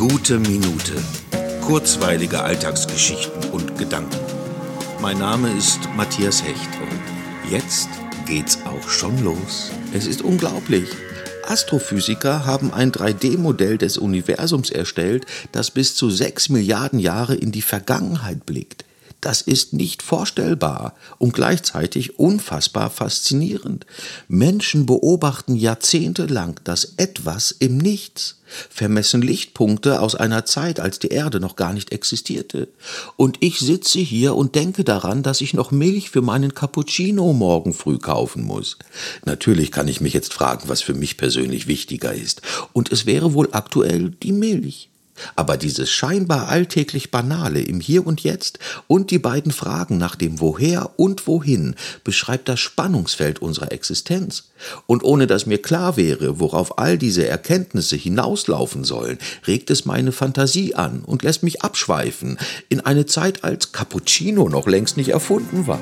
Gute Minute. Kurzweilige Alltagsgeschichten und Gedanken. Mein Name ist Matthias Hecht und jetzt geht's auch schon los. Es ist unglaublich. Astrophysiker haben ein 3D-Modell des Universums erstellt, das bis zu 6 Milliarden Jahre in die Vergangenheit blickt. Das ist nicht vorstellbar und gleichzeitig unfassbar faszinierend. Menschen beobachten jahrzehntelang das Etwas im Nichts, vermessen Lichtpunkte aus einer Zeit, als die Erde noch gar nicht existierte. Und ich sitze hier und denke daran, dass ich noch Milch für meinen Cappuccino morgen früh kaufen muss. Natürlich kann ich mich jetzt fragen, was für mich persönlich wichtiger ist. Und es wäre wohl aktuell die Milch. Aber dieses scheinbar alltäglich Banale im Hier und Jetzt und die beiden Fragen nach dem Woher und Wohin beschreibt das Spannungsfeld unserer Existenz. Und ohne dass mir klar wäre, worauf all diese Erkenntnisse hinauslaufen sollen, regt es meine Fantasie an und lässt mich abschweifen in eine Zeit, als Cappuccino noch längst nicht erfunden war.